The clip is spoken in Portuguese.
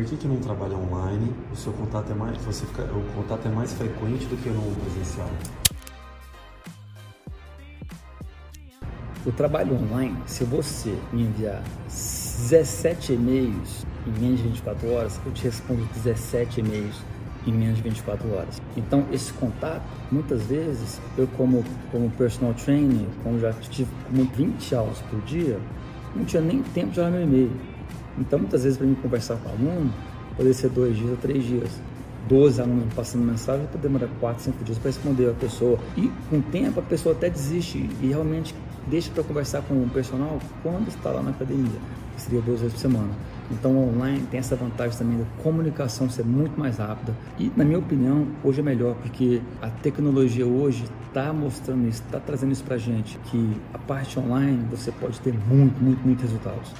Por que, que num trabalho online o seu contato é mais, você fica, o contato é mais frequente do que no presencial? O trabalho online, se você me enviar 17 e-mails em menos de 24 horas, eu te respondo 17 e-mails em menos de 24 horas. Então, esse contato, muitas vezes, eu como, como personal trainer, como já tive como 20 aulas por dia, não tinha nem tempo de olhar meu e-mail. Então, muitas vezes, para mim conversar com o aluno, poderia ser dois dias ou três dias. 12 alunos passando mensagem, pode demorar 4, 5 dias para responder a pessoa. E com o tempo a pessoa até desiste e realmente deixa para conversar com o personal quando está lá na academia, que seria duas vezes por semana. Então, online tem essa vantagem também da comunicação ser muito mais rápida. E, na minha opinião, hoje é melhor, porque a tecnologia hoje está mostrando isso, está trazendo isso para gente, que a parte online você pode ter muito, muito, muito resultados.